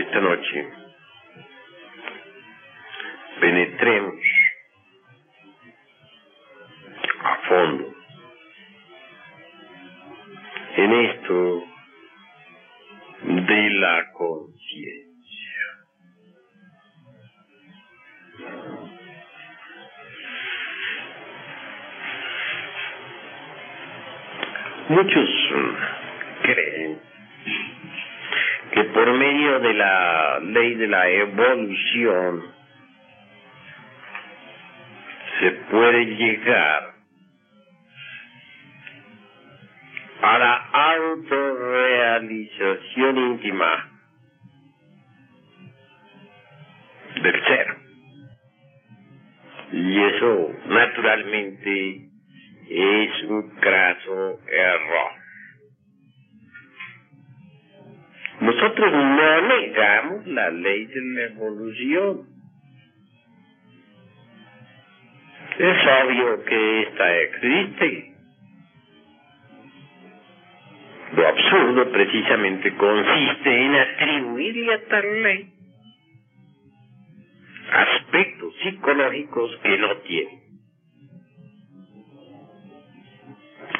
esta noche penetremos a fondo en esto de la conciencia. Muchos creen que por medio de la ley de la evolución se puede llegar a la autorrealización íntima del ser. Y eso naturalmente es un craso error. Nosotros no negamos la ley de la evolución. Es obvio que esta existe. Lo absurdo precisamente consiste en atribuirle a tal ley aspectos psicológicos que no tiene.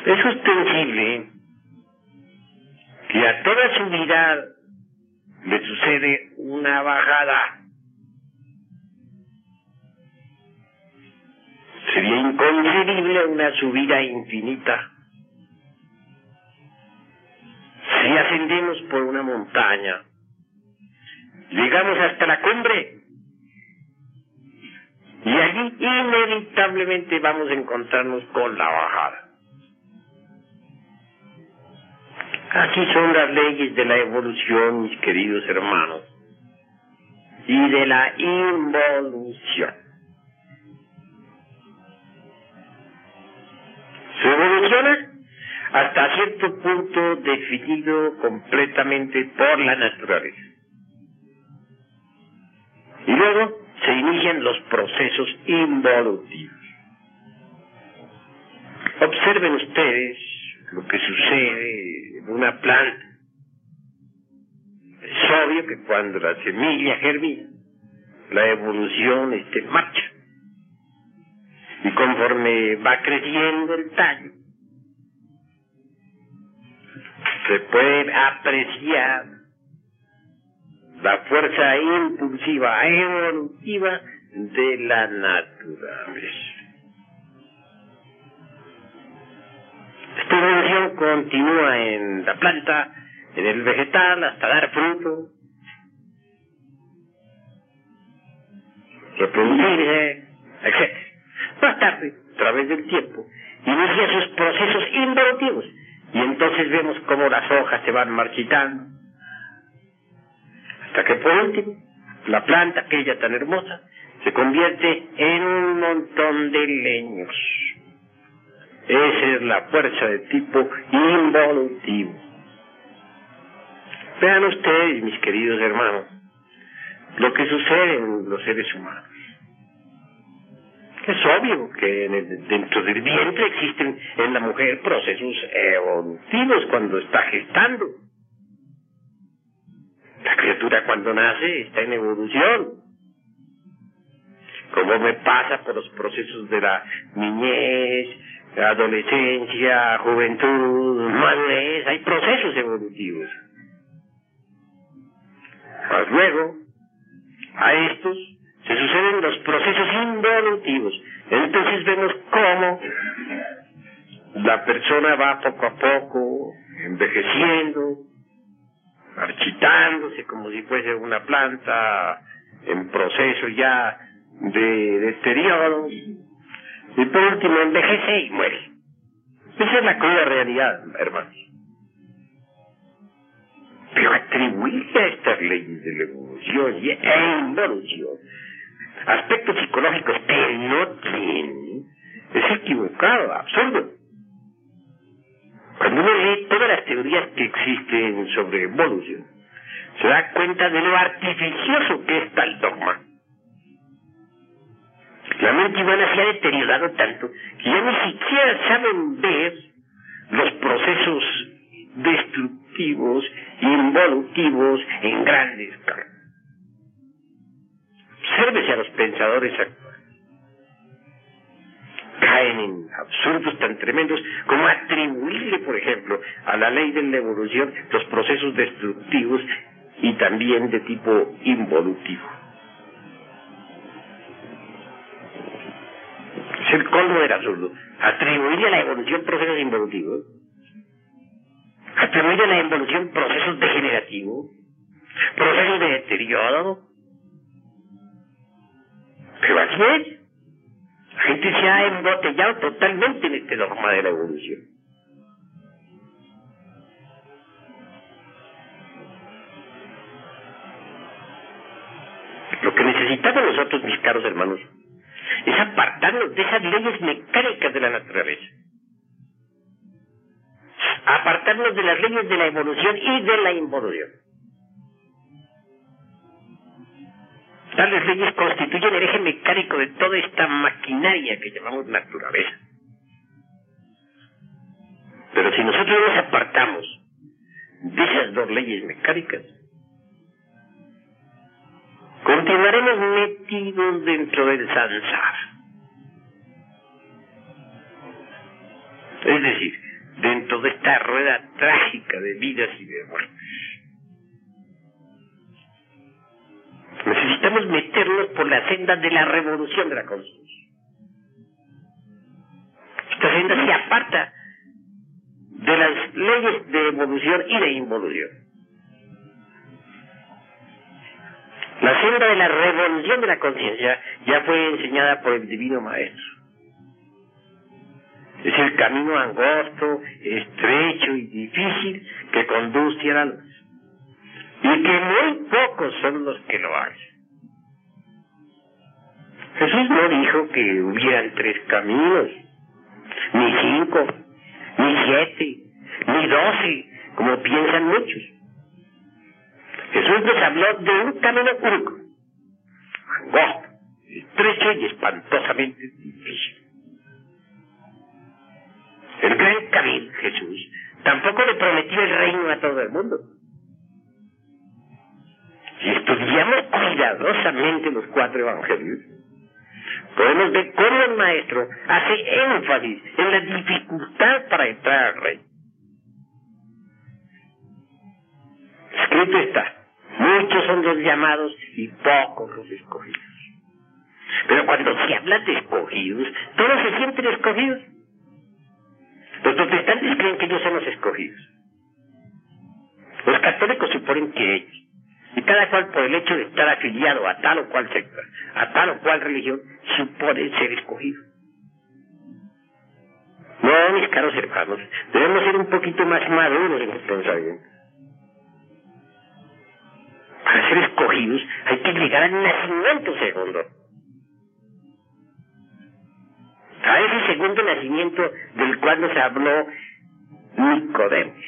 Es ostensible que a toda su vida le sucede una bajada. Sería inconcebible una subida infinita. Si ascendemos por una montaña, llegamos hasta la cumbre y allí inevitablemente vamos a encontrarnos con la bajada. Así son las leyes de la evolución, mis queridos hermanos, y de la involución. Se evoluciona hasta cierto punto definido completamente por la naturaleza. Y luego se inician los procesos involutivos. Observen ustedes lo que sucede una planta. Es obvio que cuando la semilla germina, la evolución está en marcha. Y conforme va creciendo el tallo, se puede apreciar la fuerza impulsiva, evolutiva de la naturaleza. Esta evolución continúa en la planta, en el vegetal, hasta dar fruto, reproducirse, etc. Más tarde, a través del tiempo, inicia sus procesos involutivos y entonces vemos cómo las hojas se van marchitando. Hasta que por último, la planta, aquella tan hermosa, se convierte en un montón de leños. Esa es la fuerza de tipo involutivo. Vean ustedes, mis queridos hermanos, lo que sucede en los seres humanos. Es obvio que dentro del vientre existen en la mujer procesos evolutivos cuando está gestando. La criatura cuando nace está en evolución. Como me pasa por los procesos de la niñez, adolescencia, juventud, madurez, hay procesos evolutivos. Mas luego, a estos se suceden los procesos involutivos. Entonces vemos cómo la persona va poco a poco envejeciendo, marchitándose como si fuese una planta en proceso ya de deterioro y por último envejece y muere. Esa es la cruda realidad, hermanos. Pero atribuirle a estas leyes de la evolución e involución aspectos psicológicos que no tienen es equivocado, absurdo. Cuando uno lee todas las teorías que existen sobre evolución, se da cuenta de lo artificioso que es tal dogma. La mente humana se ha deteriorado tanto que ya ni siquiera saben ver los procesos destructivos, involutivos en grandes escala. Obsérvese a los pensadores actuales. Caen en absurdos tan tremendos como atribuirle, por ejemplo, a la ley de la evolución los procesos destructivos y también de tipo involutivo. Es el colmo del absurdo. Atribuirle a la evolución procesos involutivos. Atribuirle a la evolución procesos degenerativos. Procesos de deterioro. Pero así es. La gente se ha embotellado totalmente en este dogma de la evolución. Lo que necesitamos nosotros, mis caros hermanos, es apartarnos de esas leyes mecánicas de la naturaleza. Apartarnos de las leyes de la evolución y de la involución. Tales leyes constituyen el eje mecánico de toda esta maquinaria que llamamos naturaleza. Pero si nosotros nos apartamos de esas dos leyes mecánicas, continuaremos metidos dentro del sansar. Es decir, dentro de esta rueda trágica de vidas y de muertes. Necesitamos meternos por la senda de la revolución de la conciencia. Esta senda se aparta de las leyes de evolución y de involución. La senda de la revolución de la conciencia ya fue enseñada por el Divino Maestro. Es el camino angosto, estrecho y difícil que conduce a la luz. Y que muy pocos son los que lo hacen. Jesús no dijo que hubieran tres caminos, ni cinco, ni siete, ni doce, como piensan muchos. Jesús nos habló de un camino único, angosto, estrecho y espantosamente difícil. El gran camino, Jesús, tampoco le prometió el reino a todo el mundo. Si estudiamos cuidadosamente los cuatro evangelios, podemos ver cómo el maestro hace énfasis en la dificultad para entrar al reino. Escrito está, muchos son los llamados y pocos los escogidos. Pero cuando se habla de escogidos, todos se sienten escogidos. Los protestantes creen que ellos son los escogidos. Los católicos suponen que ellos. Y cada cual por el hecho de estar afiliado a tal o cual secta, a tal o cual religión, supone ser escogido. No, mis caros hermanos, debemos ser un poquito más maduros en el pensamiento. Para ser escogidos hay que llegar al nacimiento segundo. A ese segundo nacimiento del cual nos habló Nicodemos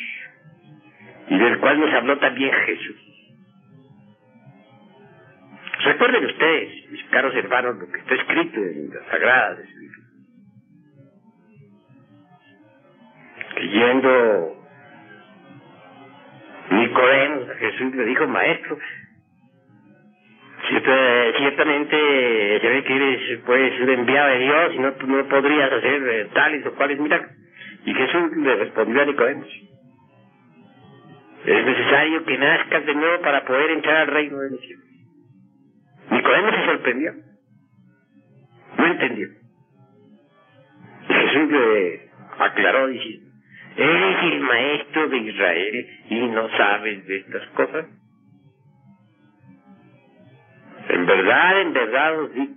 y del cual nos habló también Jesús. Recuerden ustedes, mis caros hermanos, lo que está escrito en las Sagradas Escrituras. Que a Jesús le dijo, maestro, ciertamente se ve que eres pues, un enviado de Dios y no, no podrías hacer eh, tales o cuales milagros. Y Jesús le respondió a Nicodemos, es necesario que nazcas de nuevo para poder entrar al reino de los cielos. Nicodemo se sorprendió. No entendió. Y Jesús le aclaró diciendo, eres el maestro de Israel y no sabes de estas cosas. En verdad, en verdad os digo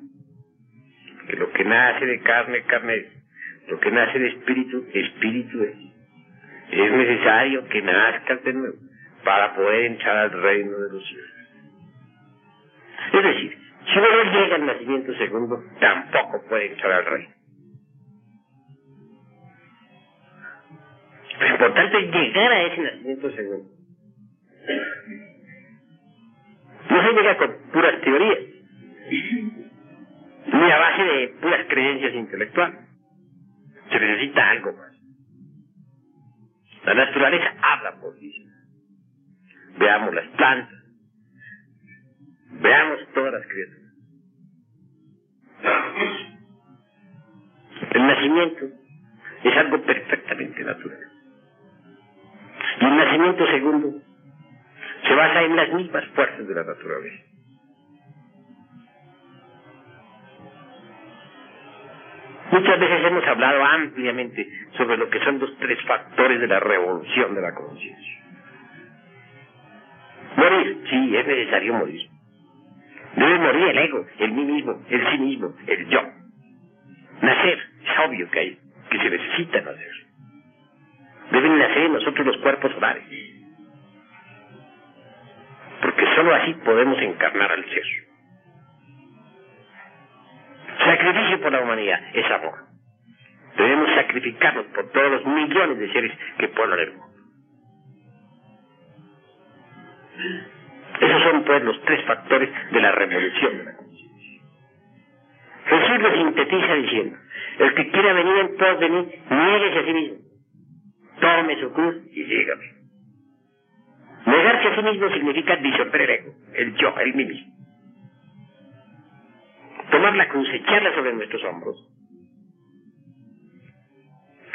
que lo que nace de carne, carne es, Lo que nace de espíritu, espíritu es. Es necesario que nazcas de nuevo para poder entrar al reino de los cielos. Es decir, si uno no llega al nacimiento segundo, tampoco puede entrar al reino. Lo importante es llegar a ese nacimiento segundo. No se llega con puras teorías, ni a base de puras creencias intelectuales. Se necesita algo más. La naturaleza habla por sí. Veamos las plantas, veamos todas las criaturas. El nacimiento es algo perfectamente natural. Y el nacimiento segundo se basa en las mismas fuerzas de la naturaleza. Muchas veces hemos hablado ampliamente sobre lo que son los tres factores de la revolución de la conciencia. Morir, sí, es necesario morir. Debe morir el ego, el mí mismo, el sí mismo, el yo. Nacer, es obvio que hay, que se necesita nacer. Deben nacer en nosotros los cuerpos solares. Porque sólo así podemos encarnar al ser. Sacrificio por la humanidad es amor. Debemos sacrificarnos por todos los millones de seres que pueblan el mundo. Esos son pues los tres factores de la revolución. Jesús lo sintetiza diciendo, el que quiera venir en pos de mí, nieguese a sí mismo. Tome su cruz y sígame. Negarse a sí mismo significa disolver el el yo, el mí mismo. Tomar la cruz, echarla sobre nuestros hombros,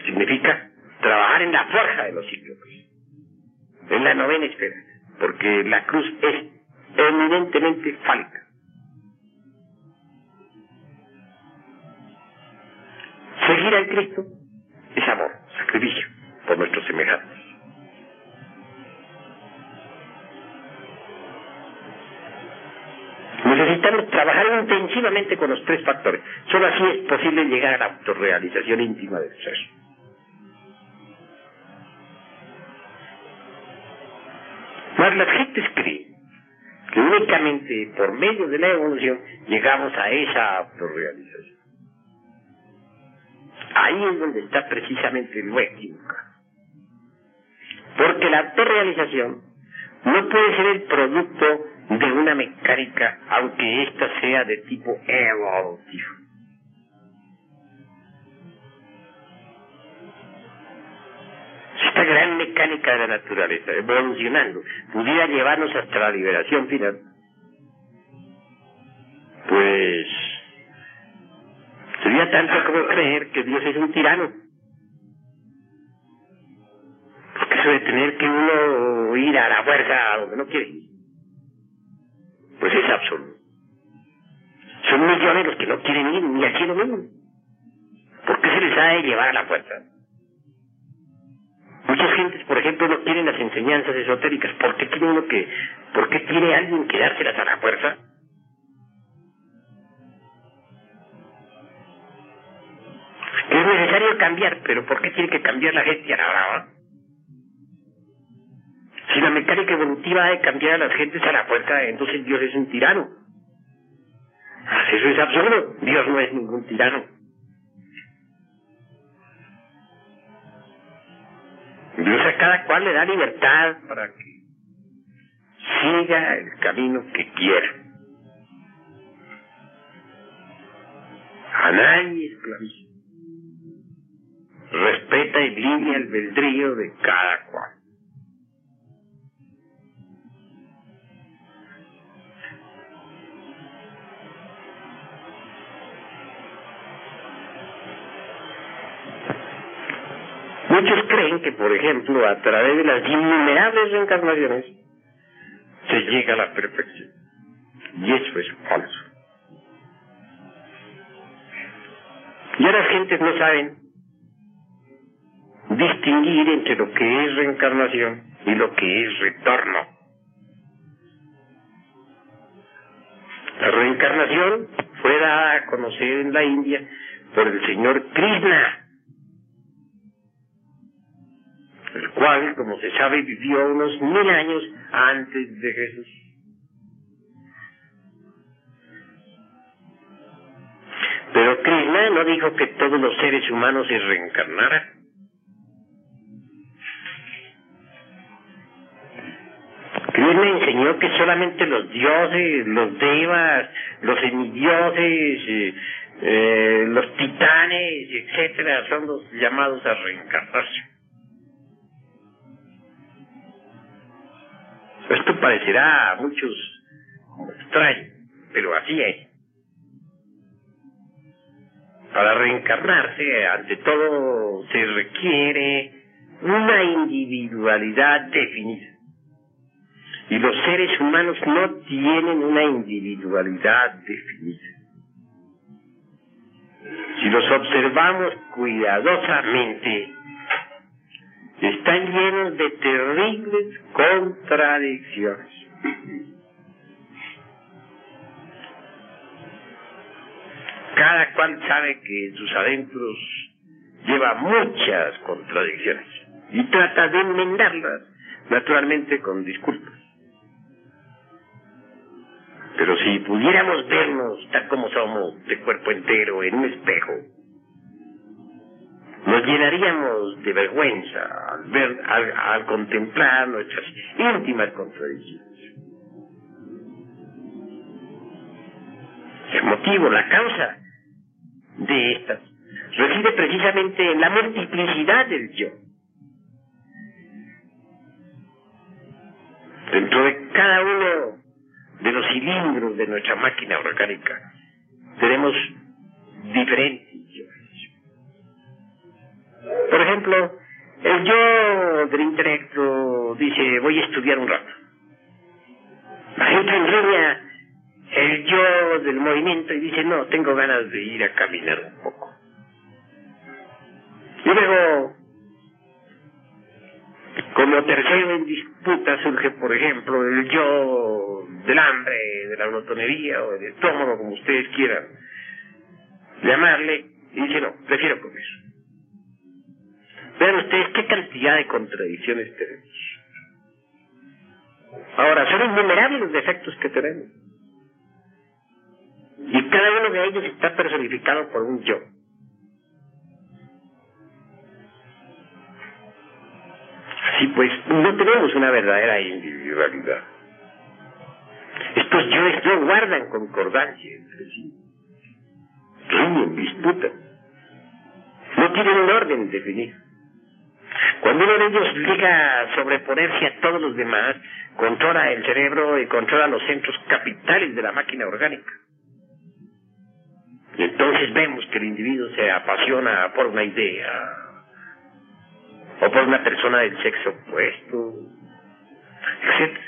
significa trabajar en la forja de los ciclos, en la novena esfera, porque la cruz es eminentemente fálica. Seguir al Cristo es amor, sacrificio por nuestros semejantes. Necesitamos trabajar intensivamente con los tres factores. Solo así es posible llegar a la autorrealización íntima del ser. Mas las gentes creen que únicamente por medio de la evolución llegamos a esa autorrealización. Ahí es donde está precisamente lo equivocado. Porque la autorrealización no puede ser el producto de una mecánica, aunque ésta sea de tipo evolutivo. Esta gran mecánica de la naturaleza, evolucionando, pudiera llevarnos hasta la liberación final, pues sería tanto como creer que Dios es un tirano. De tener que uno ir a la fuerza a donde no quiere pues es absurdo. Son millones los que no quieren ir ni aquí lo mismo. ¿Por qué se les ha de llevar a la fuerza? Muchas gentes, por ejemplo, no quieren las enseñanzas esotéricas. ¿Por qué tiene uno que, por qué tiene alguien que dárselas a la fuerza? Es necesario cambiar, pero ¿por qué tiene que cambiar la gente a la brava? Si la mecánica evolutiva ha de cambiar a las gentes a la fuerza, entonces Dios es un tirano. Eso es absurdo. Dios no es ningún tirano. Dios a cada cual le da libertad para que siga el camino que quiera. A nadie esclaviza. Respeta y libre albedrío de cada cual. Muchos creen que, por ejemplo, a través de las innumerables reencarnaciones, se llega a la perfección. Y eso es falso. Ya las gentes no saben distinguir entre lo que es reencarnación y lo que es retorno. La reencarnación fue dada a conocer en la India por el señor Krishna, el cual, como se sabe, vivió unos mil años antes de Jesús. Pero Krishna no dijo que todos los seres humanos se reencarnaran. Krishna enseñó que solamente los dioses, los devas, los semidioses, eh, eh, los titanes, etcétera, son los llamados a reencarnarse. Esto parecerá a muchos extraño, pero así es. Para reencarnarse, ante todo, se requiere una individualidad definida. Y los seres humanos no tienen una individualidad definida. Si los observamos cuidadosamente, están llenos de terribles contradicciones. Cada cual sabe que en sus adentros lleva muchas contradicciones y trata de enmendarlas, naturalmente con disculpas. Pero si pudiéramos vernos tal como somos, de cuerpo entero, en un espejo, nos llenaríamos de vergüenza al ver, al, contemplar nuestras íntimas contradicciones. El motivo, la causa de estas reside precisamente en la multiplicidad del yo. Dentro de cada uno de los cilindros de nuestra máquina orgánica tenemos diferentes. Por ejemplo, el yo del intelecto dice, voy a estudiar un rato. La gente en el yo del movimiento y dice, no, tengo ganas de ir a caminar un poco. Y luego, como tercero en disputa surge, por ejemplo, el yo del hambre, de la glotonería o del estómago, como ustedes quieran llamarle, y dice, no, prefiero comer. Vean ustedes qué cantidad de contradicciones tenemos. Ahora, son innumerables los defectos que tenemos. Y cada uno de ellos está personificado por un yo. Así pues, no tenemos una verdadera individualidad. Estos yoes no guardan concordancia entre sí. Ríen, disputan. No tienen un orden definido. Cuando uno de ellos llega a sobreponerse a todos los demás, controla el cerebro y controla los centros capitales de la máquina orgánica. Y entonces vemos que el individuo se apasiona por una idea o por una persona del sexo opuesto, etc.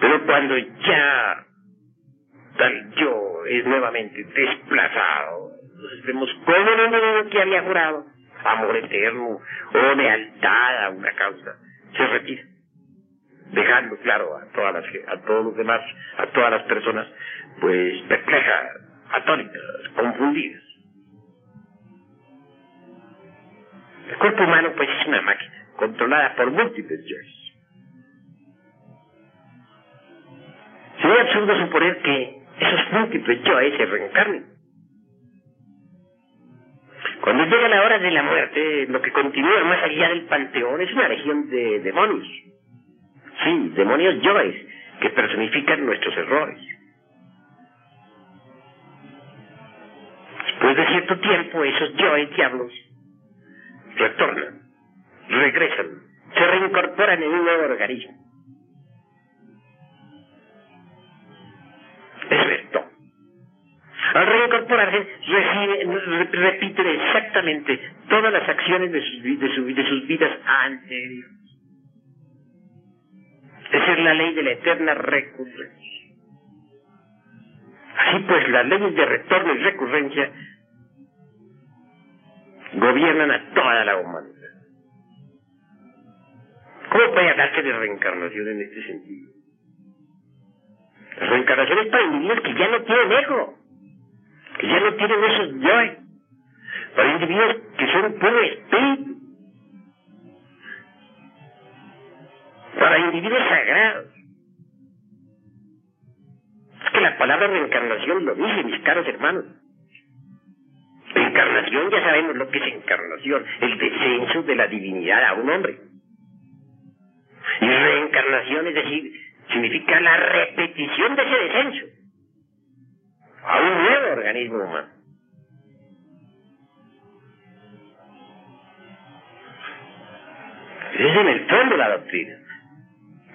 Pero cuando ya tal yo es nuevamente desplazado, entonces vemos cómo el individuo que había jurado amor eterno o lealtad a una causa se retira, dejando claro a todas las, a todos los demás, a todas las personas, pues perplejas atónitas, confundidas. El cuerpo humano pues es una máquina, controlada por múltiples yoes. Sería absurdo suponer que esos múltiples yoes se reencarnen. Cuando llega la hora de la muerte, lo que continúa más allá del panteón es una legión de demonios. Sí, demonios yoes que personifican nuestros errores. Después de cierto tiempo, esos yo y diablos retornan, regresan, se reincorporan en un nuevo organismo. Al reincorporarse, repiten exactamente todas las acciones de sus, de, de sus vidas anteriores. Esa es la ley de la eterna recurrencia. Así pues, las leyes de retorno y recurrencia gobiernan a toda la humanidad. ¿Cómo puede hablarse de reencarnación en este sentido? La reencarnación es para individuos que ya no tienen ego, que ya no tienen esos yo, para individuos que son puro espíritu. para individuos sagrados. Es que la palabra reencarnación lo dice, mis caros hermanos. Encarnación, ya sabemos lo que es encarnación, el descenso de la divinidad a un hombre. Y reencarnación, es decir, significa la repetición de ese descenso a un nuevo organismo humano. Es en el fondo la doctrina.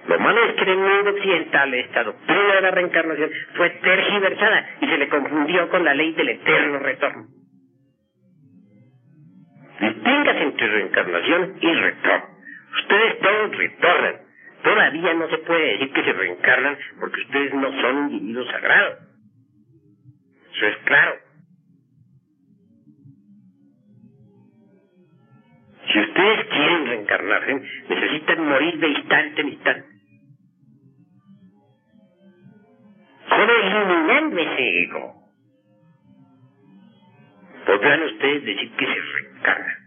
Lo malo es que en el mundo occidental esta doctrina de la reencarnación fue tergiversada y se le confundió con la ley del eterno retorno. Distingas entre reencarnación y retorno. Ustedes todos retornan. Todavía no se puede decir que se reencarnan porque ustedes no son individuos sagrados. Eso es claro. Si ustedes quieren reencarnarse, necesitan morir de instante en instante. Solo eliminando ese ego, podrán ustedes decir que se reencarnan.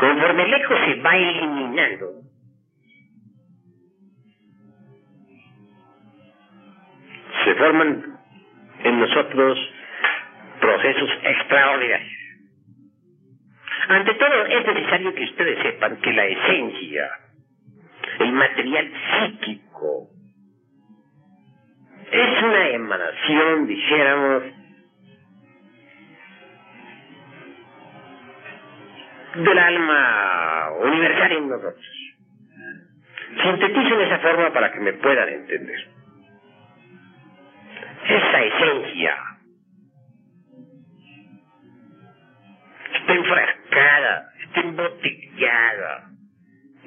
Conforme el ego se va eliminando, se forman en nosotros procesos extraordinarios. Ante todo, es necesario que ustedes sepan que la esencia, el material psíquico, es una emanación, dijéramos, del alma universal en nosotros. Sintetizo de esa forma para que me puedan entender. Esa esencia está enfrascada, está embotellada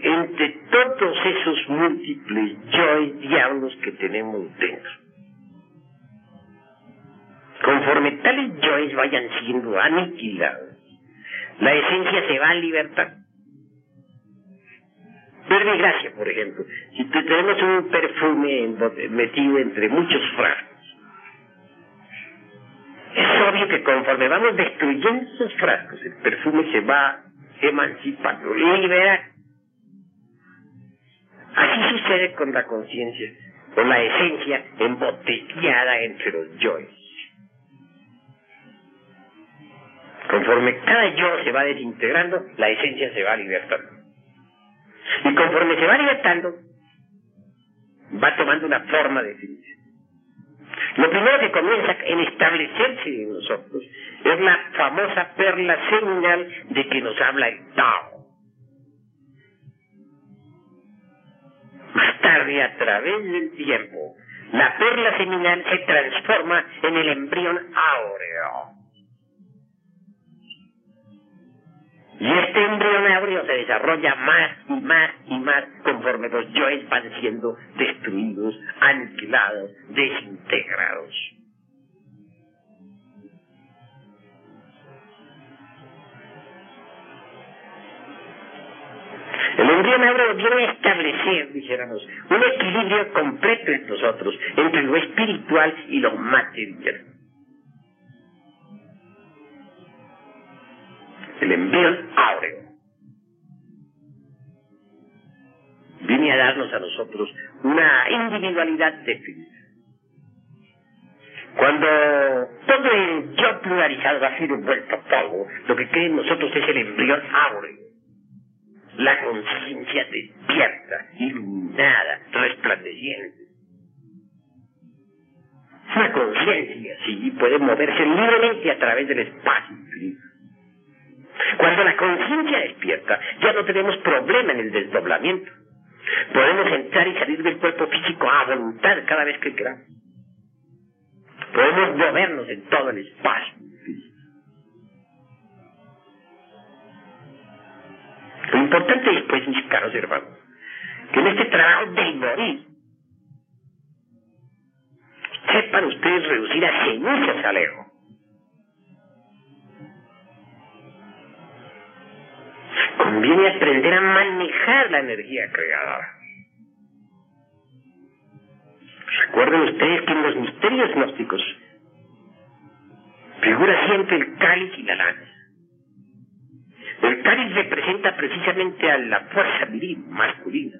entre todos esos múltiples yo y diablos que tenemos dentro. Conforme tales yoes vayan siendo aniquilados, la esencia se va a libertar. Verde gracia, por ejemplo. Si tenemos un perfume metido entre muchos frascos, es obvio que conforme vamos destruyendo esos frascos, el perfume se va emancipando, libera. Así sucede con la conciencia, con la esencia embotellada entre los yoes. Conforme cada yo se va desintegrando, la esencia se va libertando. Y conforme se va libertando, va tomando una forma definitiva. Lo primero que comienza en establecerse en nosotros es la famosa perla señal de que nos habla el Tao. Más tarde, a través del tiempo, la perla seminal se transforma en el embrión áureo. Y este embrión áureo se desarrolla más y más y más conforme los yoes van siendo destruidos, aniquilados, desintegrados. El embrión áureo viene a establecer, dijéramos, un equilibrio completo entre nosotros, entre lo espiritual y lo material. El embrión áureo. Viene a darnos a nosotros una individualidad definida. Cuando todo el yo pluralizado va a ser vuelto polvo, lo que queda en nosotros es el embrión áureo. La conciencia despierta, iluminada, resplandeciente. Una conciencia, sí, puede moverse libremente a través del espacio. Cuando la conciencia despierta, ya no tenemos problema en el desdoblamiento. Podemos entrar y salir del cuerpo físico a voluntad cada vez que queramos. Podemos movernos en todo el espacio. Lo importante es, pues, mis caros hermanos, que en este trabajo de morir, sepan ustedes reducir a cenizas al ego. Conviene aprender a manejar la energía creadora. Recuerden ustedes que en los misterios gnósticos figura siempre el cáliz y la lanza. El cáliz representa precisamente a la fuerza viril masculina.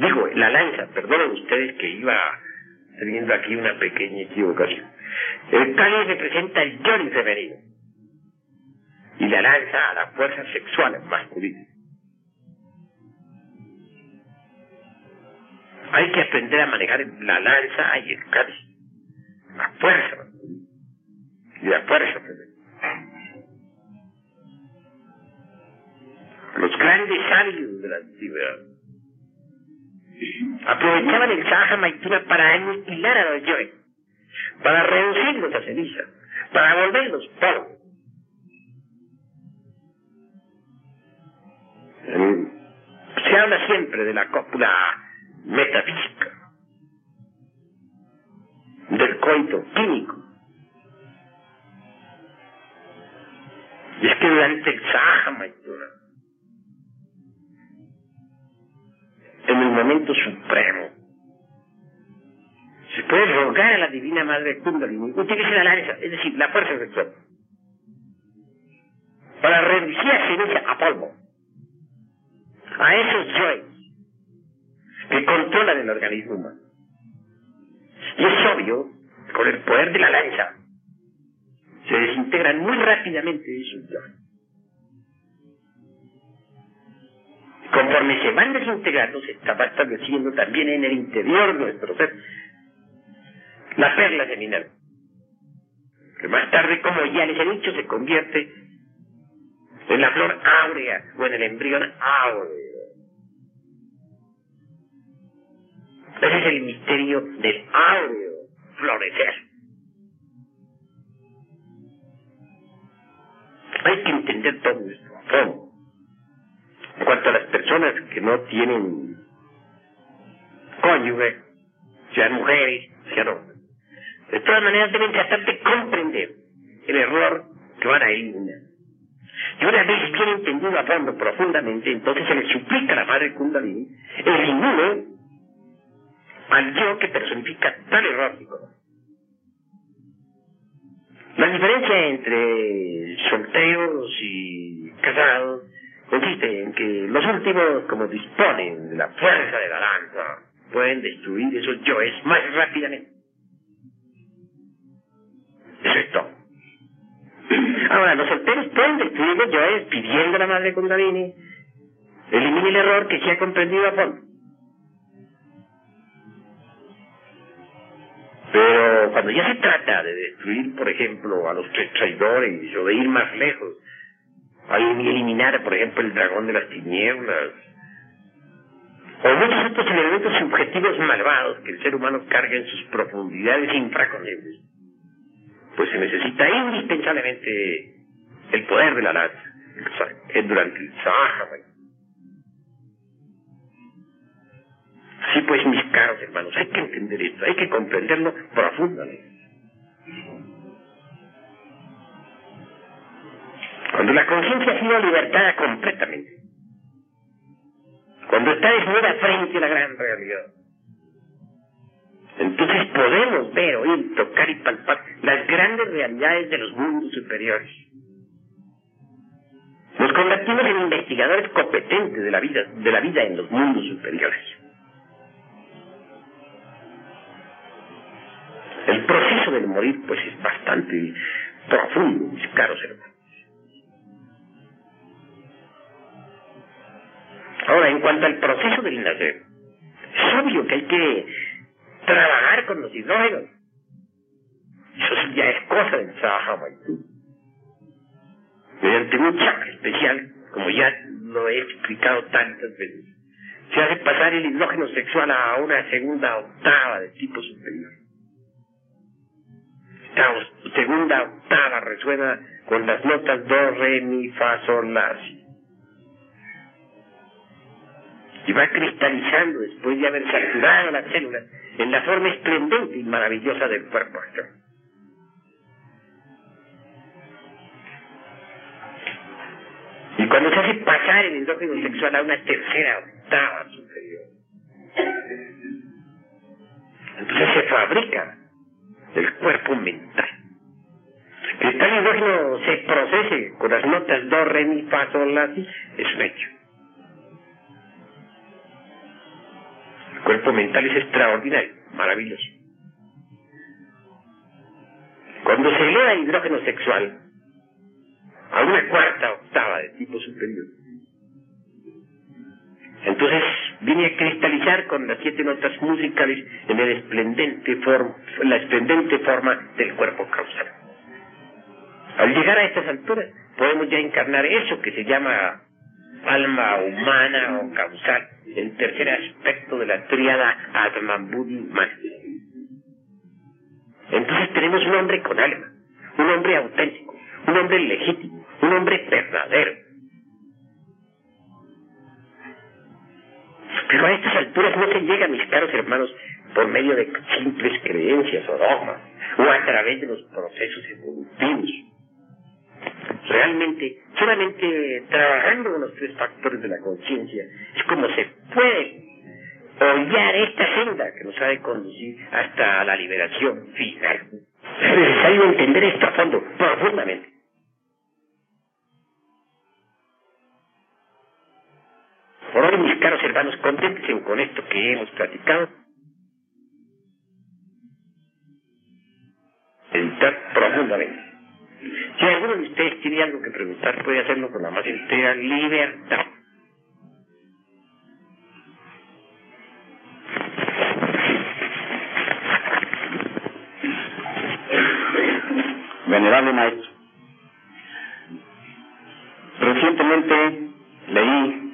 Digo, la lanza, perdonen ustedes que iba teniendo aquí una pequeña equivocación. El cáliz representa el yo femenino y la lanza a la fuerza sexual masculina. Hay que aprender a manejar la lanza y el cáliz, la fuerza y la fuerza femenina. Los grandes sabios de la antigüedad aprovechaban el Sahaja Maituna para aniquilar a los yoes, para reducirlos a ceniza, para volverlos polvo. Habla siempre de la cópula metafísica, del coito químico. Y es que durante el Maituna, en el momento supremo. Se puede rogar a la Divina Madre Kundalini, utilice la es decir, la fuerza sexual, para reducir a ceniza a polvo a esos yoes que controlan el organismo humano. Y es obvio, con el poder de la lanza, se desintegran muy rápidamente esos yoes. Conforme se van desintegrando, se está estableciendo también en el interior de nuestro ser la perla seminal, que más tarde, como ya les he dicho, se convierte en la flor áurea o en el embrión áureo. Ese es el misterio del áureo florecer. Hay que entender todo esto a fondo. En cuanto a las personas que no tienen cónyuge, sean mujeres, sean hombres, de todas maneras deben tratar de comprender el error que van a eliminar. Y una vez bien entendido a fondo profundamente, entonces se le suplica a la Madre Kundalini elimine al yo que personifica tal error La diferencia entre solteros y casados consiste en que los últimos, como disponen de la fuerza de la lanza, pueden destruir esos yoes más rápidamente. Eso es todo. Ahora, los solteros pueden destruir los yoes pidiendo a la madre Kundalini elimine el error que se ha comprendido a fondo. Pero cuando ya se trata de destruir, por ejemplo, a los traidores o de ir más lejos, hay eliminar, por ejemplo, el dragón de las tinieblas, o muchos otros elementos subjetivos malvados que el ser humano carga en sus profundidades infraconcebibles, pues se necesita indispensablemente el poder de la lanza durante el Sahara. Sí, pues mis caros hermanos, hay que entender esto, hay que comprenderlo profundamente. Cuando la conciencia ha sido libertada completamente. Cuando está desnuda frente a la gran realidad. Entonces podemos ver, oír, tocar y palpar las grandes realidades de los mundos superiores. Nos convertimos en investigadores competentes de la vida, de la vida en los mundos superiores. El proceso del morir, pues, es bastante profundo, mis caros hermanos. Ahora, en cuanto al proceso del nacer, es obvio que hay que trabajar con los hidrógenos. Eso ya es cosa del Maitú. Mediante un chakra especial, como ya lo he explicado tantas veces, se hace pasar el hidrógeno sexual a una segunda octava de tipo superior. Esta segunda octava resuena con las notas do, re, mi, fa, sol, la, si y va cristalizando después de haber saturado las células en la forma esplendente y maravillosa del cuerpo astral. Y cuando se hace pasar el hidrógeno sexual a una tercera octava superior, entonces se fabrica el cuerpo mental, que Que tal hidrógeno se procese con las notas do, re, mi, fa, sol, la, si, es un hecho. El cuerpo mental es extraordinario, maravilloso. Cuando se eleva el hidrógeno sexual a una cuarta octava de tipo superior, entonces viene a cristalizar con las siete notas musicales en el esplendente forma, la esplendente forma del cuerpo causal. Al llegar a estas alturas, podemos ya encarnar eso que se llama alma humana o causal, el tercer aspecto de la triada Atman Buddhi Man. Entonces tenemos un hombre con alma, un hombre auténtico, un hombre legítimo, un hombre verdadero. Pero a estas alturas no se llega, mis caros hermanos, por medio de simples creencias o dogmas, o a través de los procesos evolutivos. Realmente, solamente trabajando con los tres factores de la conciencia, es como se puede hollar esta senda que nos ha de conducir hasta la liberación final. Es necesario entender esto a fondo, profundamente. Hermanos, conténtense con esto que hemos platicado. Entrar profundamente. Si alguno de ustedes tiene algo que preguntar, puede hacerlo con la más entera libertad. Venerable Maestro, recientemente leí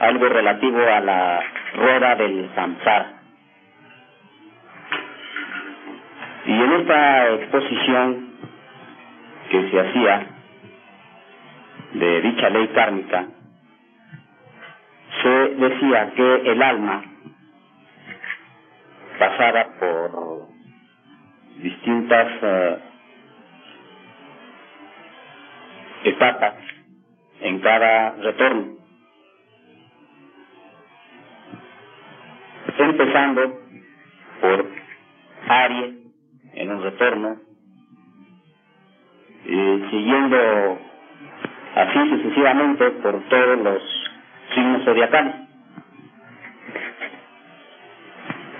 algo relativo a la rueda del samsara. Y en esta exposición que se hacía de dicha ley kármica, se decía que el alma pasaba por distintas eh, etapas en cada retorno. Empezando por Aries en un retorno, y siguiendo así sucesivamente por todos los signos zodiacales.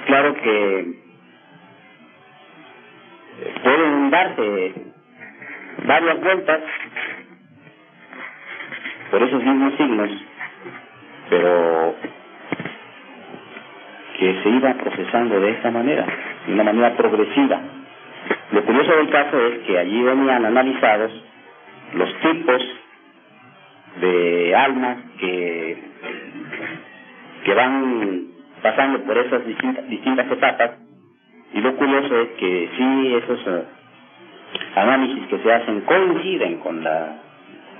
Claro que pueden darse varias vueltas por esos mismos signos, pero que se iba procesando de esta manera, de una manera progresiva. Lo curioso del caso es que allí venían analizados los tipos de almas que, que van pasando por esas distintas, etapas y lo curioso es que sí esos uh, análisis que se hacen coinciden con la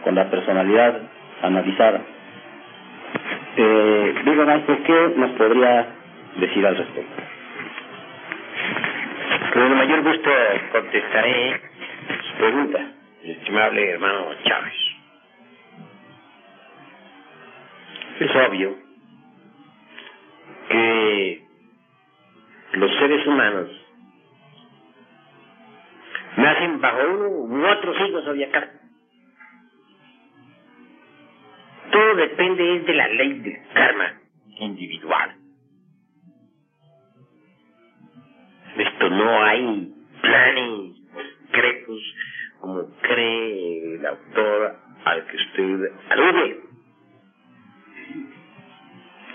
con la personalidad analizada. Eh, digo, maestro, ¿qué nos podría decir al respecto? Con el mayor gusto contestaré su pregunta, estimable hermano Chávez. Es obvio que los seres humanos nacen bajo uno u otro signo zodiacal. Todo depende de la ley del karma individual. Esto no hay planes secretos como cree el autor al que usted alude.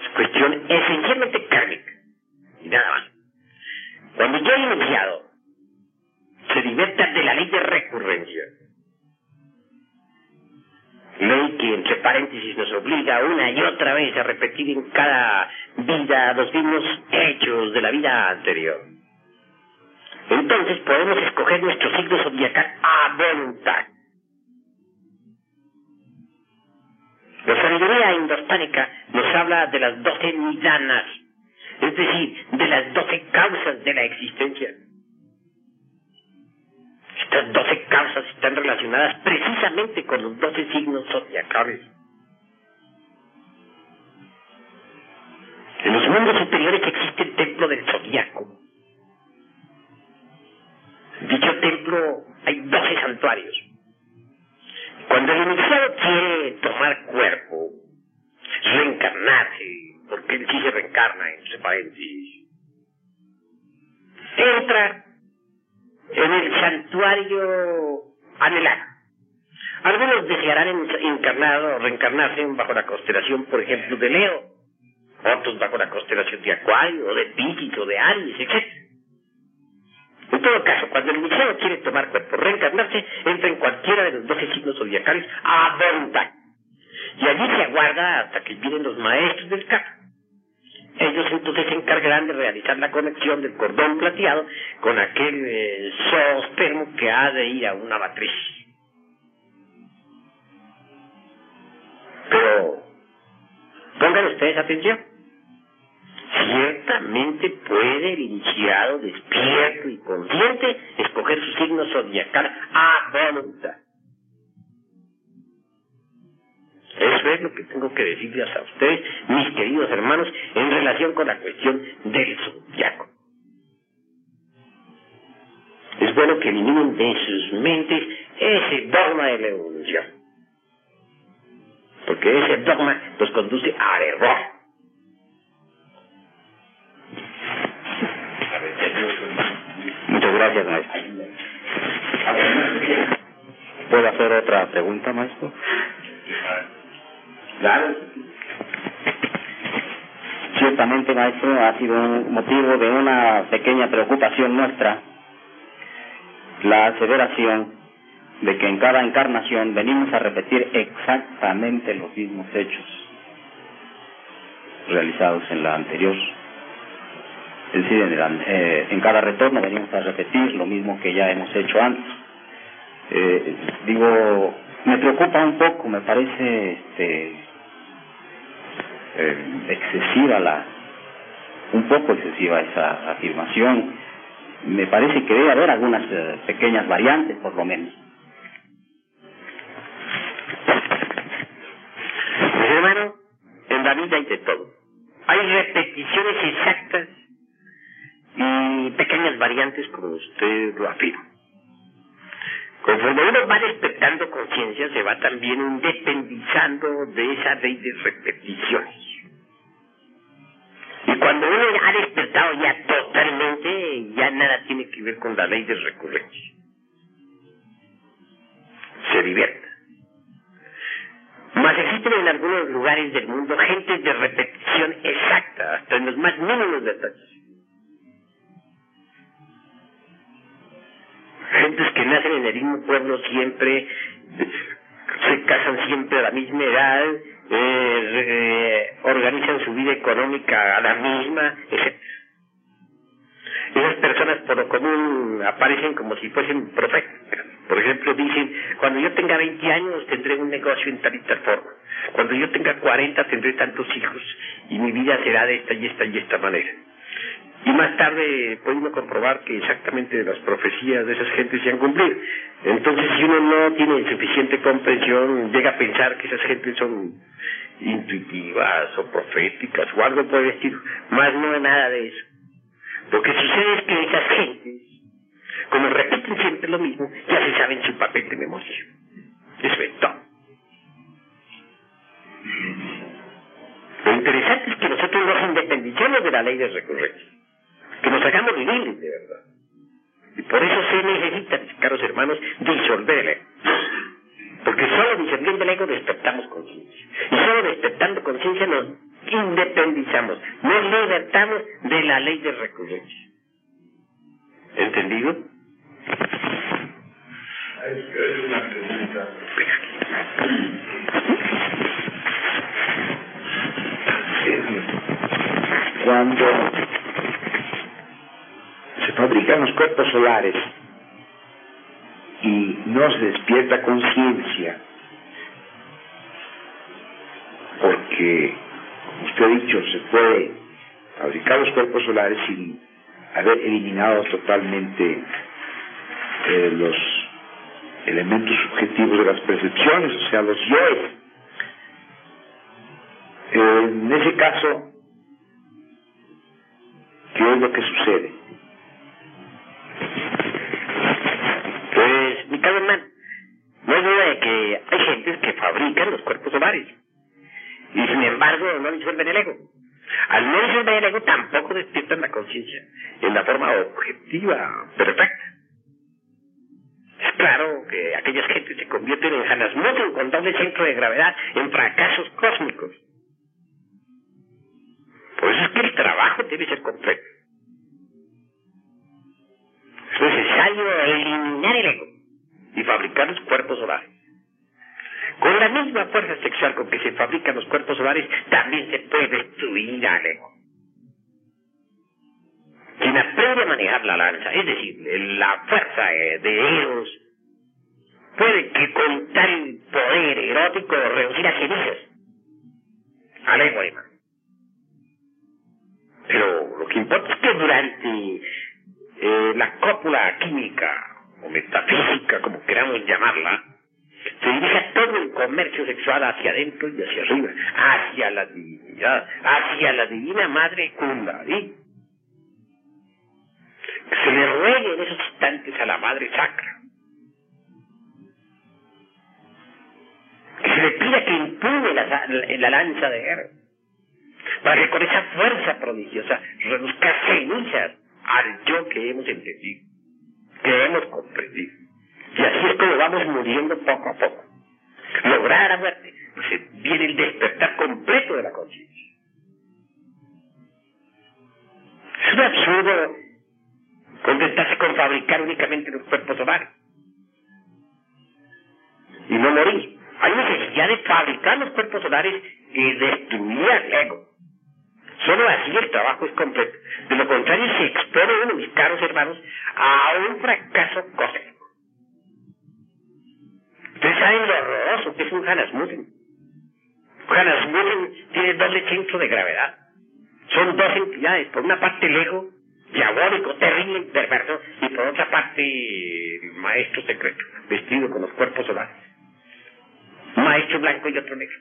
Es cuestión esencialmente kármica y nada más. Cuando yo he iniciado se liberta de la ley de recurrencia. Ley que, entre paréntesis, nos obliga una y otra vez a repetir en cada vida los mismos hechos de la vida anterior. Entonces podemos escoger nuestro signo zodiacal a voluntad. La sabiduría indostánica nos habla de las doce nidanas, es decir, de las doce causas de la existencia. Estas doce causas están relacionadas precisamente con los doce signos zodiacales. En los mundos superiores existe el templo del zodiaco. Templo hay 12 santuarios. Cuando el iniciado quiere tomar cuerpo, reencarnarse, porque él sí se reencarna entre paréntesis, entra en el santuario anhelado. Algunos desearán encarnado, reencarnarse bajo la constelación, por ejemplo, de Leo, otros bajo la constelación de Acuario, de Piscis, de Aries, etc. En todo caso, cuando el iniciado quiere tomar cuerpo, reencarnarse, entra en cualquiera de los doce signos zodiacales a voluntad. Y allí se aguarda hasta que vienen los maestros del campo. Ellos entonces se encargarán de realizar la conexión del cordón plateado con aquel eh, que ha de ir a una matriz. Pero pongan ustedes atención. Ciertamente puede el iniciado despierto y consciente escoger su signo zodiacal a voluntad. Eso es lo que tengo que decirles a ustedes, mis queridos hermanos, en relación con la cuestión del zodiaco. Es bueno que eliminen de sus mentes ese dogma de la evolución. Porque ese dogma los conduce al error. Gracias, maestro. ¿Puedo hacer otra pregunta, maestro? Claro. Ciertamente, maestro, ha sido un motivo de una pequeña preocupación nuestra la aseveración de que en cada encarnación venimos a repetir exactamente los mismos hechos realizados en la anterior. Es en, eh, en cada retorno venimos a repetir lo mismo que ya hemos hecho antes. Eh, digo, me preocupa un poco, me parece este, eh, excesiva la, un poco excesiva esa afirmación. Me parece que debe haber algunas eh, pequeñas variantes, por lo menos. Hermano, en la vida hay de todo. Hay repeticiones exactas y pequeñas variantes, como usted lo afirma. Conforme uno va despertando conciencia, se va también independizando de esa ley de repeticiones. Y cuando uno ha despertado ya totalmente, ya nada tiene que ver con la ley de recurrencia. Se divierte. Mas existen en algunos lugares del mundo gentes de repetición exacta, hasta en los más mínimos detalles. Gentes que nacen en el mismo pueblo siempre, se casan siempre a la misma edad, eh, organizan su vida económica a la misma, etc. Esas personas por lo común aparecen como si fuesen profetas. Por ejemplo, dicen, cuando yo tenga 20 años tendré un negocio en tal y tal forma. Cuando yo tenga 40 tendré tantos hijos y mi vida será de esta y esta y esta manera. Y más tarde pudimos comprobar que exactamente las profecías de esas gentes se han cumplido. Entonces, si uno no tiene suficiente comprensión, llega a pensar que esas gentes son intuitivas o proféticas o algo por el. Más no es nada de eso. Lo que sucede es que esas gentes, como repiten siempre lo mismo, ya se saben su papel de memoria. Eso es todo. Lo interesante es que nosotros nos independizamos de la ley de recurrencia que nos hagamos libres de verdad. Y por eso se necesita, caros hermanos, disolver el ego. Porque solo disolviendo el ego despertamos conciencia. Y solo despertando conciencia nos independizamos, nos libertamos de la ley de recurrencia. ¿Entendido? Hay una pregunta. Cuando se los cuerpos solares y no se despierta conciencia, porque, como usted ha dicho, se puede fabricar los cuerpos solares sin haber eliminado totalmente eh, los elementos subjetivos de las percepciones, o sea, los yoes. En ese caso, ¿qué es lo que sucede? No disuelven el ego. Al no disolver el ego tampoco despiertan la conciencia en la forma objetiva, perfecta. Es claro que aquellas gentes se convierten en Hanasmussen con doble centro de gravedad, en fracasos cósmicos. Por eso es que el trabajo debe ser completo. Es necesario eliminar el ego y fabricar los cuerpos solares. Con la misma fuerza sexual con que se fabrican los cuerpos solares, también se puede destruir al ego. Quien aprende a manejar la lanza, es decir, la fuerza de Eros, puede que con tal poder erótico reducir a cenizas al ego hermano. Pero lo que importa es que durante eh, la cópula química o metafísica, como queramos llamarla, se dirige todo el comercio sexual hacia adentro y hacia arriba, hacia la divinidad, hacia la divina madre Kundalini. Se le ruegue en esos instantes a la madre sacra. Que se le pida que impune la, la, lanza de guerra. Para que con esa fuerza prodigiosa reduzca cenizas al yo que hemos entendido, que hemos comprendido. Y así es como vamos muriendo poco a poco. Lograr la muerte. viene el despertar completo de la conciencia. Es un absurdo contentarse con fabricar únicamente los cuerpos solares. Y no morir. Hay necesidad de fabricar los cuerpos solares y destruir al ego. Solo así el trabajo es completo. De lo contrario, se expone uno, mis caros hermanos, a un fracaso cósmico. Ustedes saben lo horroroso que es un Hanasmussen. Hanasmussen tiene doble centro de gravedad. Son dos entidades. Por una parte el ego, diabólico, terrible, perverso, y por otra parte maestro secreto, vestido con los cuerpos solares. Maestro blanco y otro negro.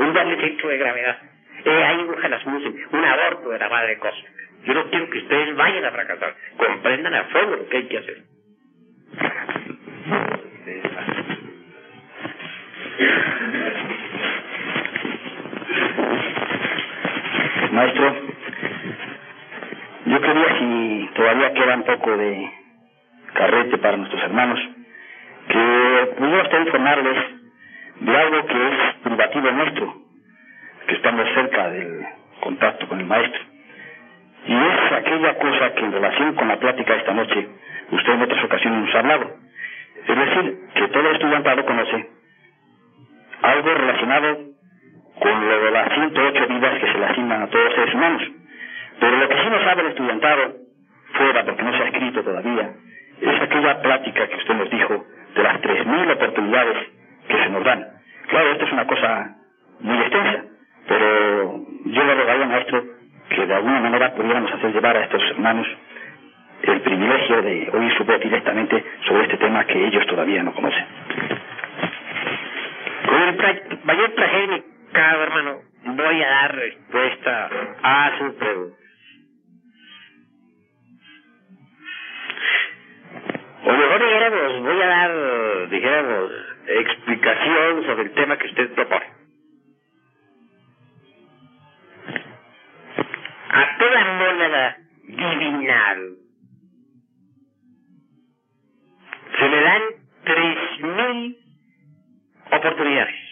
Un doble centro de gravedad. Eh, hay un Hanasmussen, un aborto de la madre cósmica. Yo no quiero que ustedes vayan a fracasar. Comprendan a fondo lo que hay que hacer. Maestro, yo quería, si todavía queda un poco de carrete para nuestros hermanos, que pudiera usted informarles de algo que es privativo nuestro, que estamos cerca del contacto con el maestro. Y es aquella cosa que en relación con la plática de esta noche, usted en otras ocasiones nos ha hablado. Es decir, que todo estudiantado conoce algo relacionado con lo de las 108 vidas que se le asignan a todos los seres humanos. Pero lo que sí no sabe el estudiantado, fuera porque no se ha escrito todavía, es aquella plática que usted nos dijo de las 3.000 oportunidades que se nos dan. Claro, esto es una cosa muy extensa, pero yo le rogaría, maestro, que de alguna manera pudiéramos hacer llevar a estos hermanos el privilegio de oír su voz directamente sobre este tema que ellos todavía no conocen. Con el mayor placer, caro hermano, voy a dar respuesta a su pregunta. O mejor dijéramos, voy a dar, dijéramos, explicación sobre el tema que usted propone. A toda mónada divinal se le dan tres mil oportunidades.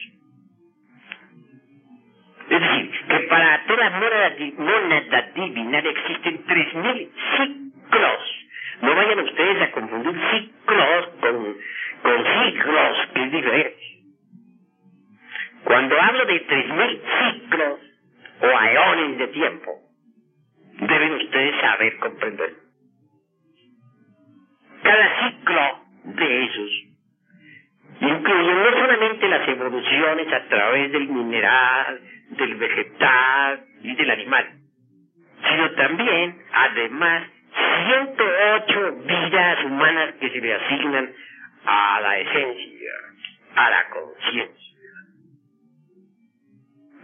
Es decir, que para toda mónada divina existen tres mil ciclos. No vayan ustedes a confundir ciclos con, con ciclos, que es diferente. Cuando hablo de tres mil ciclos o aeones de tiempo, deben ustedes saber comprender. Cada ciclo de esos incluyen no solamente las evoluciones a través del mineral, del vegetal y del animal, sino también, además, 108 vidas humanas que se le asignan a la esencia, a la conciencia.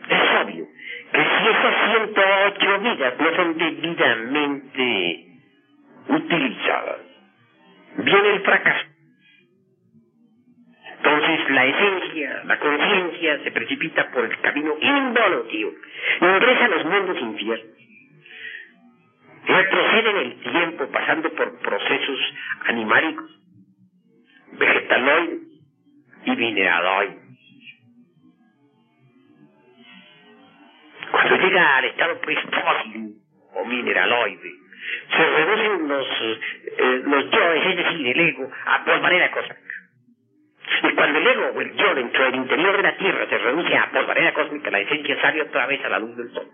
Es obvio que si esas 108 vidas no son debidamente utilizadas, viene el fracaso. Entonces la esencia, la conciencia se precipita por el camino involutivo, ingresa a los mundos infiernos, retrocede en el tiempo pasando por procesos animáricos, vegetaloides y mineraloides. Cuando llega al estado fósil o mineraloide, se reducen los, eh, los yoes, es decir, el ego, a polvareda cósmica. Y cuando el ego o el yo dentro del interior de la Tierra se reduce a polvareda cósmica, la esencia sale otra vez a la luz del sol.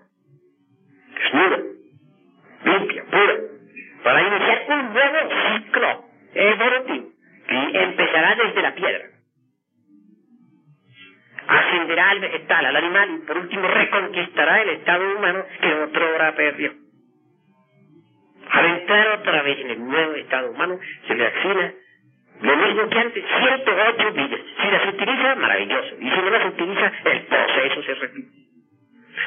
Desnuda, limpia, pura, para iniciar un nuevo ciclo evolutivo que empezará desde la piedra. Ascenderá al vegetal, al animal y por último reconquistará el estado humano que otra hora perdió. Al otra vez en el nuevo estado humano, se le asigna lo mismo que antes, 108 vidas. Si las utiliza, maravilloso. Y si no las utiliza, el proceso se repite.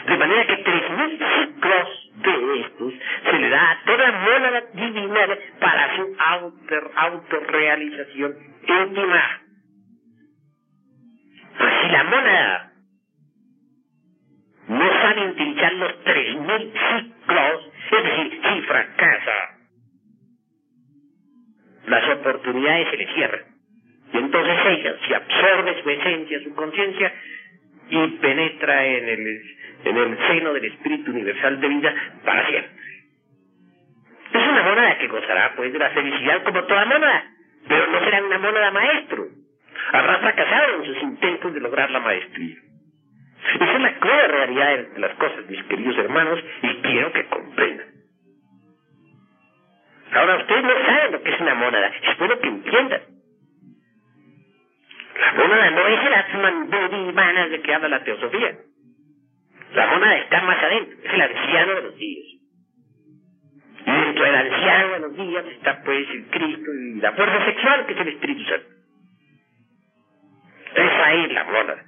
De manera que 3.000 ciclos de estos se le da a toda mónada divina para su auto, autorrealización íntima. Pues si la mónada no sabe utilizar los 3.000 ciclos, es decir, si fracasa, las oportunidades se le cierran. Y entonces ella, si absorbe su esencia, su conciencia, y penetra en el, en el seno del Espíritu Universal de vida para siempre. Es una monada que gozará pues de la felicidad como toda monada, pero no será una monada maestro. Habrá fracasado en sus intentos de lograr la maestría. Esa es la cruda realidad de las cosas, mis queridos hermanos, y quiero que comprendan. Ahora ustedes no saben lo que es una mónada, es bueno que entiendan. La mónada no es el Atman Bodhimana de que habla la teosofía. La mónada está más adentro, es el anciano de los días. Y dentro del anciano de los días está pues el Cristo y la fuerza sexual que es el Espíritu Santo. Es la mónada.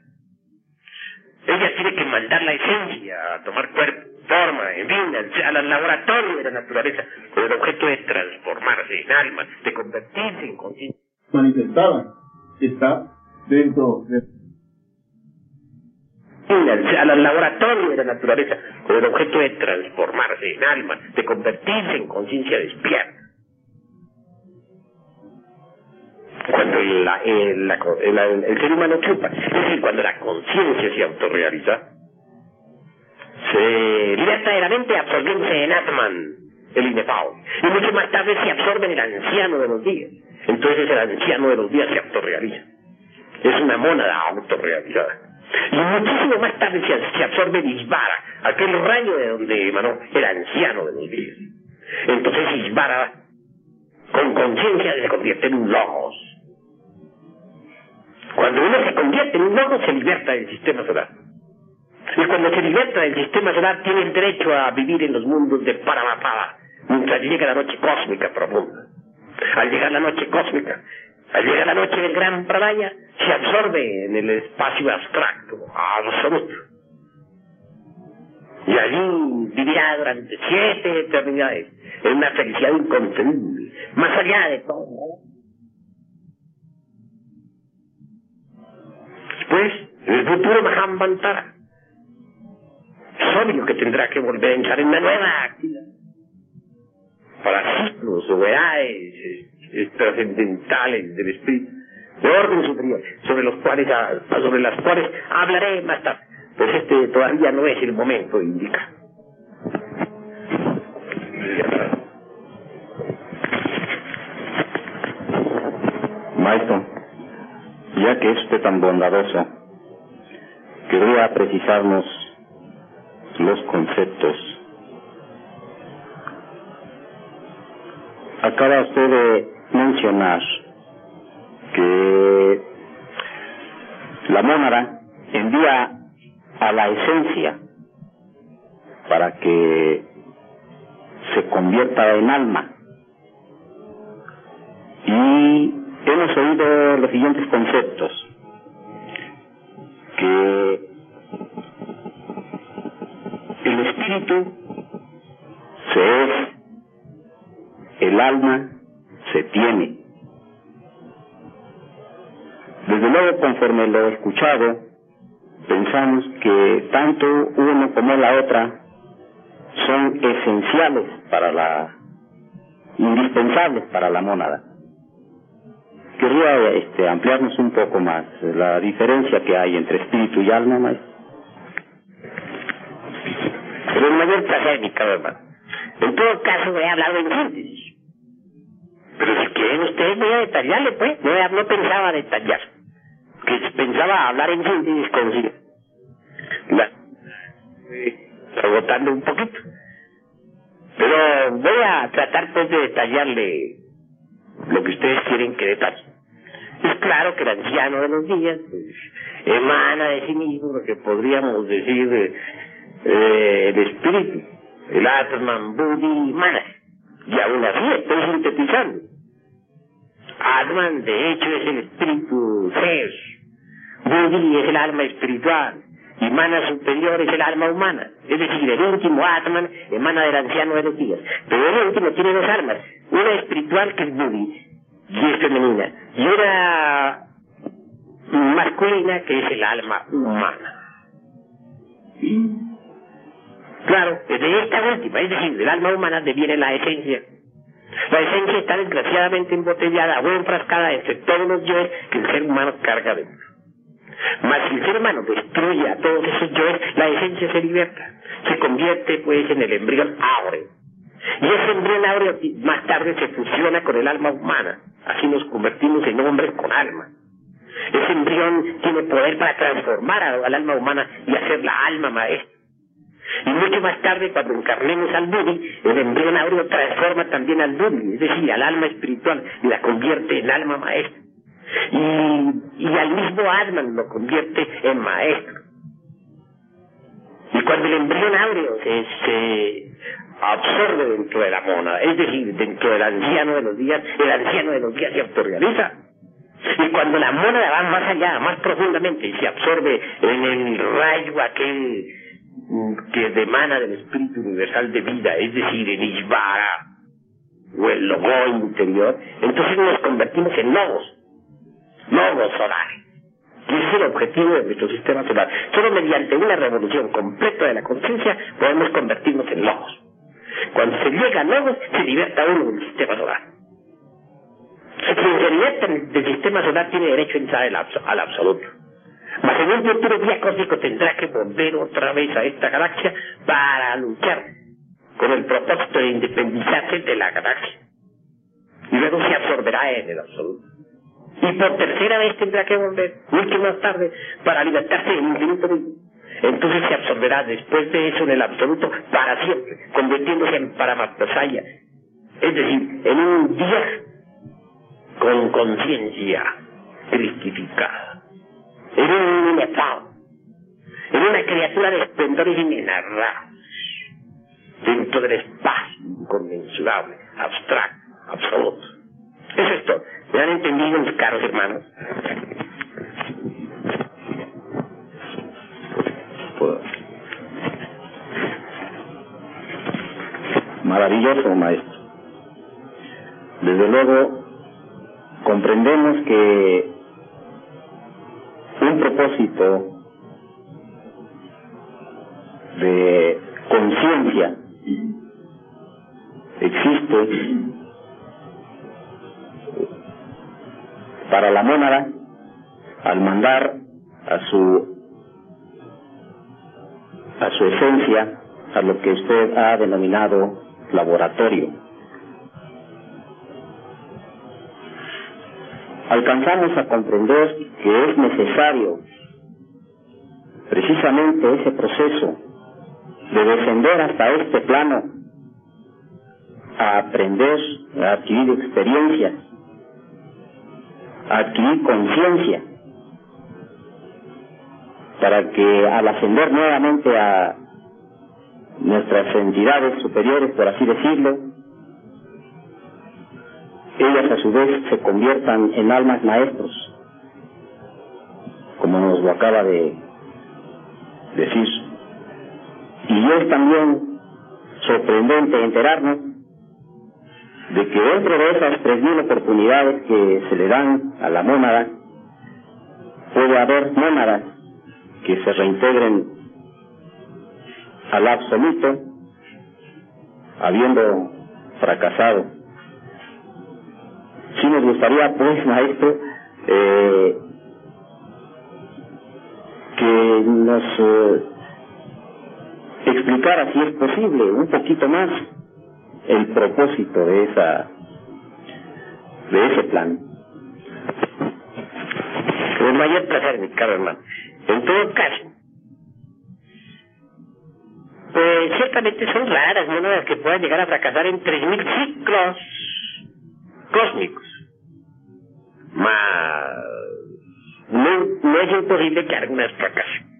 Ella tiene que mandar la esencia a tomar cuerpo, forma, en fin, al, laboratorio de la naturaleza, con el objeto de transformarse en alma, de convertirse en conciencia. Manifestada está dentro de al laboratorio de la naturaleza con el objeto de transformarse en alma, de convertirse en conciencia despierta. Cuando la, el, el, ser humano chupa, es decir, cuando la conciencia se autorrealiza, se liberta de la mente absorbiéndose en Atman, el inefable. Y mucho más tarde se absorbe en el anciano de los días. Entonces el anciano de los días se autorrealiza. Es una mónada autorrealizada. Y muchísimo más tarde se, absorbe Isvara, aquel rayo de donde emanó el anciano de los días. Entonces Isvara, con conciencia, se convierte en un logos. Cuando uno se convierte en un logos, se liberta del sistema solar. Y cuando se liberta del sistema solar, tiene el derecho a vivir en los mundos de Paramapada, mientras llega la noche cósmica profunda. Al llegar la noche cósmica, al llegar la noche del gran pradaya, se absorbe en el espacio abstracto, absoluto. Y allí vivirá durante siete eternidades, en una felicidad inconcebible, más allá de todo. Después, en el futuro Mahambantara, es obvio que tendrá que volver a entrar en una nueva actividad. Para ciclos o edades trascendentales del espíritu, de orden superior, sobre los cuales sobre las cuales hablaré más tarde. Pues este todavía no es el momento, indica. Maestro, ya que es usted tan bondadoso, quería precisarnos los conceptos. Acaba usted de mencionar que la mónada envía a la esencia para que se convierta en alma. Y hemos oído los siguientes conceptos, que espíritu se es, el alma se tiene. Desde luego, conforme lo he escuchado, pensamos que tanto uno como la otra son esenciales para la, indispensables para la mónada. Querría este, ampliarnos un poco más la diferencia que hay entre espíritu y alma, maestro. Pero el mayor placer, mi caro hermano. En todo caso, he hablado en síntesis. Pero si quieren ustedes, voy a detallarle, pues. No, pensaba detallar. Que pensaba hablar en síntesis con sí. La, agotando un poquito. Pero voy a tratar, pues, de detallarle lo que ustedes quieren que detalle. Es claro que el anciano de los días pues, emana de sí mismo lo que podríamos decir eh, el espíritu, el Atman, Buddhi, Manas. Y aún así estoy sintetizando. Atman, de hecho, es el espíritu Zeus. Buddhi es el alma espiritual. Y Mana superior es el alma humana. Es decir, el último Atman emana del anciano de los días. Pero el último tiene dos almas. Una espiritual que es Buddhi y es femenina. Y una masculina que es el alma humana. Claro, de esta última, es decir, del alma humana deviene la esencia. La esencia está desgraciadamente embotellada o enfrascada entre todos los yoes que el ser humano carga dentro. Mas si el ser humano destruye a todos esos yoes, la esencia se liberta. Se convierte pues en el embrión áureo. Y ese embrión áureo más tarde se fusiona con el alma humana. Así nos convertimos en hombres con alma. Ese embrión tiene poder para transformar al alma humana y hacer la alma maestra. Y mucho más tarde, cuando encarnemos al Buddhi, el embrión áureo transforma también al Buddhi, es decir, al alma espiritual, y la convierte en alma maestra. Y, y al mismo Atman lo convierte en maestro. Y cuando el embrión áureo se, se absorbe dentro de la mona, es decir, dentro del anciano de los días, el anciano de los días se autorrealiza. Y cuando la mónada va más allá, más profundamente, y se absorbe en el rayo aquel que demana del espíritu universal de vida, es decir, el Ishvara, o el logo interior, entonces nos convertimos en logos, logos solares. Y ese es el objetivo de nuestro sistema solar. Solo mediante una revolución completa de la conciencia podemos convertirnos en logos. Cuando se llega a logos, se liberta uno del sistema solar. Quien se liberta del sistema solar tiene derecho a entrar al absoluto. Mas en un futuro día cósmico tendrá que volver otra vez a esta galaxia para luchar con el propósito de independizarse de la galaxia. Y luego se absorberá en el absoluto. Y por tercera vez tendrá que volver, mucho más tarde, para libertarse del infinito mismo. Entonces se absorberá después de eso en el absoluto para siempre, convirtiéndose en Paramatmasaya. Es decir, en un día con conciencia cristificada. En un inefable, en una criatura de esplendores inenarrables, dentro del espacio inconmensurable, abstracto, absoluto. Eso es todo. ¿Me han entendido mis caros hermanos? Maravilloso, maestro. Desde luego, comprendemos que un propósito de conciencia existe para la mónada al mandar a su a su esencia a lo que usted ha denominado laboratorio. Alcanzamos a comprender que es necesario precisamente ese proceso de descender hasta este plano a aprender, a adquirir experiencias, a adquirir conciencia, para que al ascender nuevamente a nuestras entidades superiores, por así decirlo, ellas a su vez se conviertan en almas maestros, lo acaba de decir. Y es también sorprendente enterarnos de que dentro de esas tres mil oportunidades que se le dan a la mónada, puede haber mónadas que se reintegren al absoluto, habiendo fracasado. Sí nos gustaría, pues, maestro, eh, que nos eh, explicara, si es posible, un poquito más el propósito de esa de ese plan. Con mayor placer, mi caro hermano. En todo caso, pues ciertamente son raras monedas que puedan llegar a fracasar en 3.000 ciclos cósmicos. Mas no, no es imposible que algunas fracasen.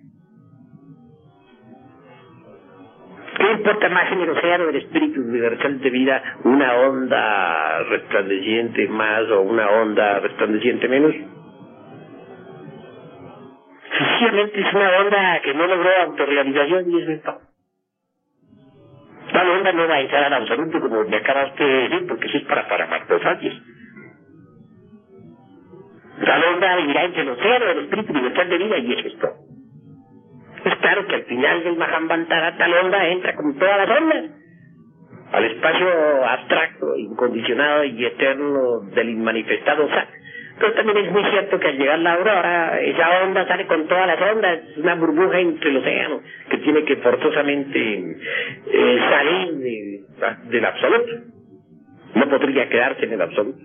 ¿Qué importa más en el océano del espíritu universal de vida una onda resplandeciente más o una onda resplandeciente menos? Sencillamente es una onda que no logró autorrealización y es esto. Tal onda no va a entrar al absoluto como me acabaste de decir, porque eso es para paramartosatis. Tal onda irá entre el océano del espíritu universal de vida y es esto. Es claro que al final del Mahambantara tal onda entra como todas las ondas al espacio abstracto, incondicionado y eterno del inmanifestado Sat. Pero también es muy cierto que al llegar la aurora, esa onda sale con todas las ondas, es una burbuja entre el océano que tiene que forzosamente eh, salir de, del absoluto. No podría quedarse en el absoluto.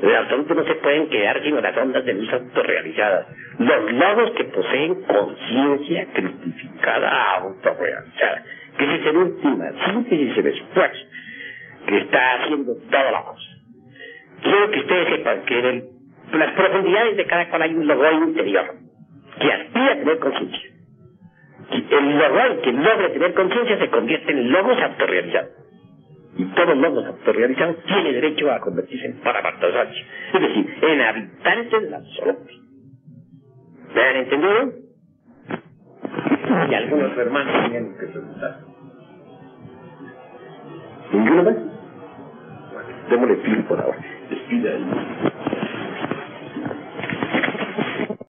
En el absoluto no se pueden quedar sino las ondas de luz autorrealizadas. Los logos que poseen conciencia cristificada autorrealizada. Que es la última síntesis del esfuerzo que está haciendo toda la cosa. Quiero que ustedes sepan que en el, las profundidades de cada cual hay un logo interior que aspira a tener conciencia. El logo que logra tener conciencia se convierte en logos autorrealizados y todos los autorrealizados tienen derecho a convertirse en paramartosachi, es decir, en habitantes del absoluto. ¿Me han entendido? Y algunos hermanos tienen que preguntar. ¿Ninguno más? Bueno, démosle fin por ahora. Despida ahí.